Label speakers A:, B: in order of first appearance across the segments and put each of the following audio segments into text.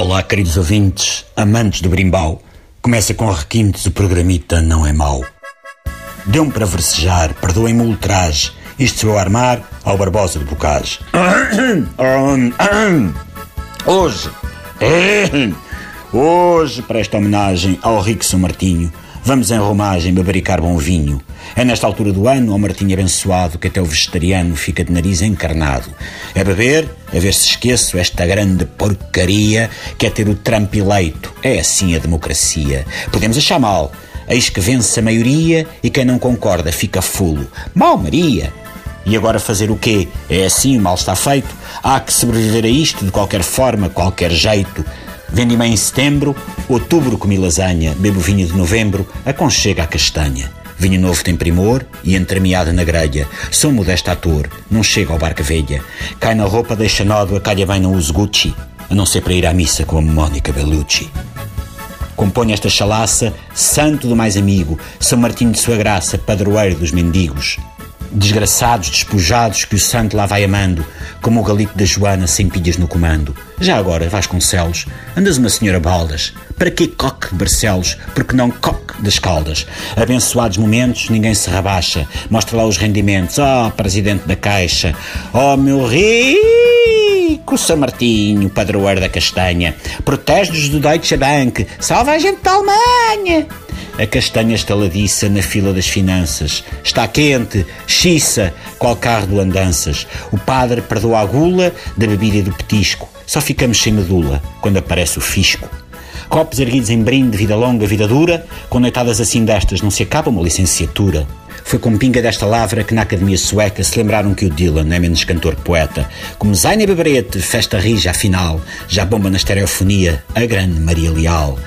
A: Olá, queridos ouvintes, amantes do brimbau. Começa com requintes, o programita não é mau. Deu-me para versejar, perdoem-me o ultraje. Isto se eu armar ao Barbosa de Bocage. Hoje, hoje, para esta homenagem ao rico São Martinho, vamos em romagem bebericar bom vinho. É nesta altura do ano, ao Martinho abençoado, que até o vegetariano fica de nariz encarnado. É beber, a ver se esqueço esta grande porcaria que é ter o Trump eleito. É assim a democracia. Podemos achar mal. Eis que vence a maioria e quem não concorda fica fulo. Mal Maria! E agora fazer o quê? É assim, o mal está feito. Há que sobreviver a isto de qualquer forma, qualquer jeito. Vendi-me em setembro, outubro comi lasanha, bebo vinho de novembro, aconchega a castanha. Vinho novo tem primor e entremeada na grelha. Sou modesto ator, não chego ao barca velha. Cai na roupa, deixa nódoa, calha bem, não uso Gucci. A não ser para ir à missa com a Mónica Bellucci. Compõe esta chalaça, santo do mais amigo, São Martinho de sua graça, padroeiro dos mendigos. Desgraçados, despojados, que o santo lá vai amando, como o galito da Joana sem pilhas no comando. Já agora, Vasconcelos, andas uma senhora baldas. Para que coque Barcelos? Porque não coque das caldas. Abençoados momentos, ninguém se rebaixa. Mostra lá os rendimentos. Oh, presidente da Caixa. Oh, meu rico São Martinho, padroeiro da castanha. Protege-nos do Deutsche Bank. Salva a gente da Alemanha. A castanha estaladiça na fila das finanças. Está quente, xiça, qual carro do andanças. O padre perdoa a gula da bebida e do petisco. Só ficamos sem medula quando aparece o fisco. Copos erguidos em brinde, vida longa, vida dura, com noitadas assim destas não se acaba uma licenciatura. Foi com pinga desta lavra que na Academia Sueca se lembraram que o Dylan é menos cantor-poeta. Como Zaine Beberete, festa rija afinal, já bomba na estereofonia, a grande Maria Leal.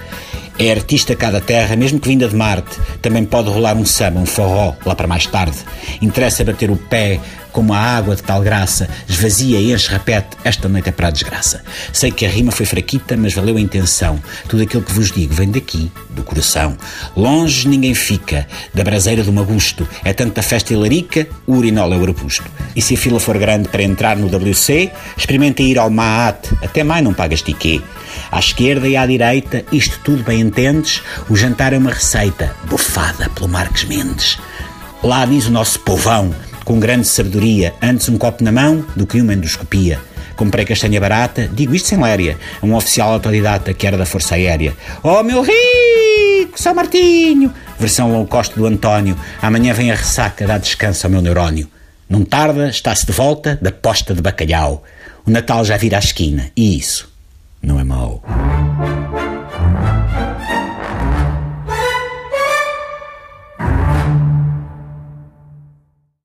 A: É artista cada terra, mesmo que vinda de Marte. Também pode rolar um samba, um forró, lá para mais tarde. Interessa bater o pé como a água de tal graça, esvazia e enche repete, esta noite é para a desgraça. Sei que a rima foi fraquita, mas valeu a intenção. Tudo aquilo que vos digo vem daqui, do coração. Longe ninguém fica, da braseira do magusto. É tanta festa e larica, o urinol é o arbusto. E se a fila for grande para entrar no WC, experimenta ir ao Maat, até mais não pagas tiquê. À esquerda e à direita, isto tudo bem o jantar é uma receita, bufada pelo Marques Mendes. Lá diz o nosso povão, com grande sabedoria, antes um copo na mão do que uma endoscopia. Comprei castanha barata, digo isto sem léria, a um oficial autodidata que era da Força Aérea. Oh, meu rico, São Martinho! Versão low cost do António. Amanhã vem a ressaca, dá descanso ao meu neurónio. Não tarda, está-se de volta da posta de bacalhau. O Natal já vira à esquina, e isso não é mau.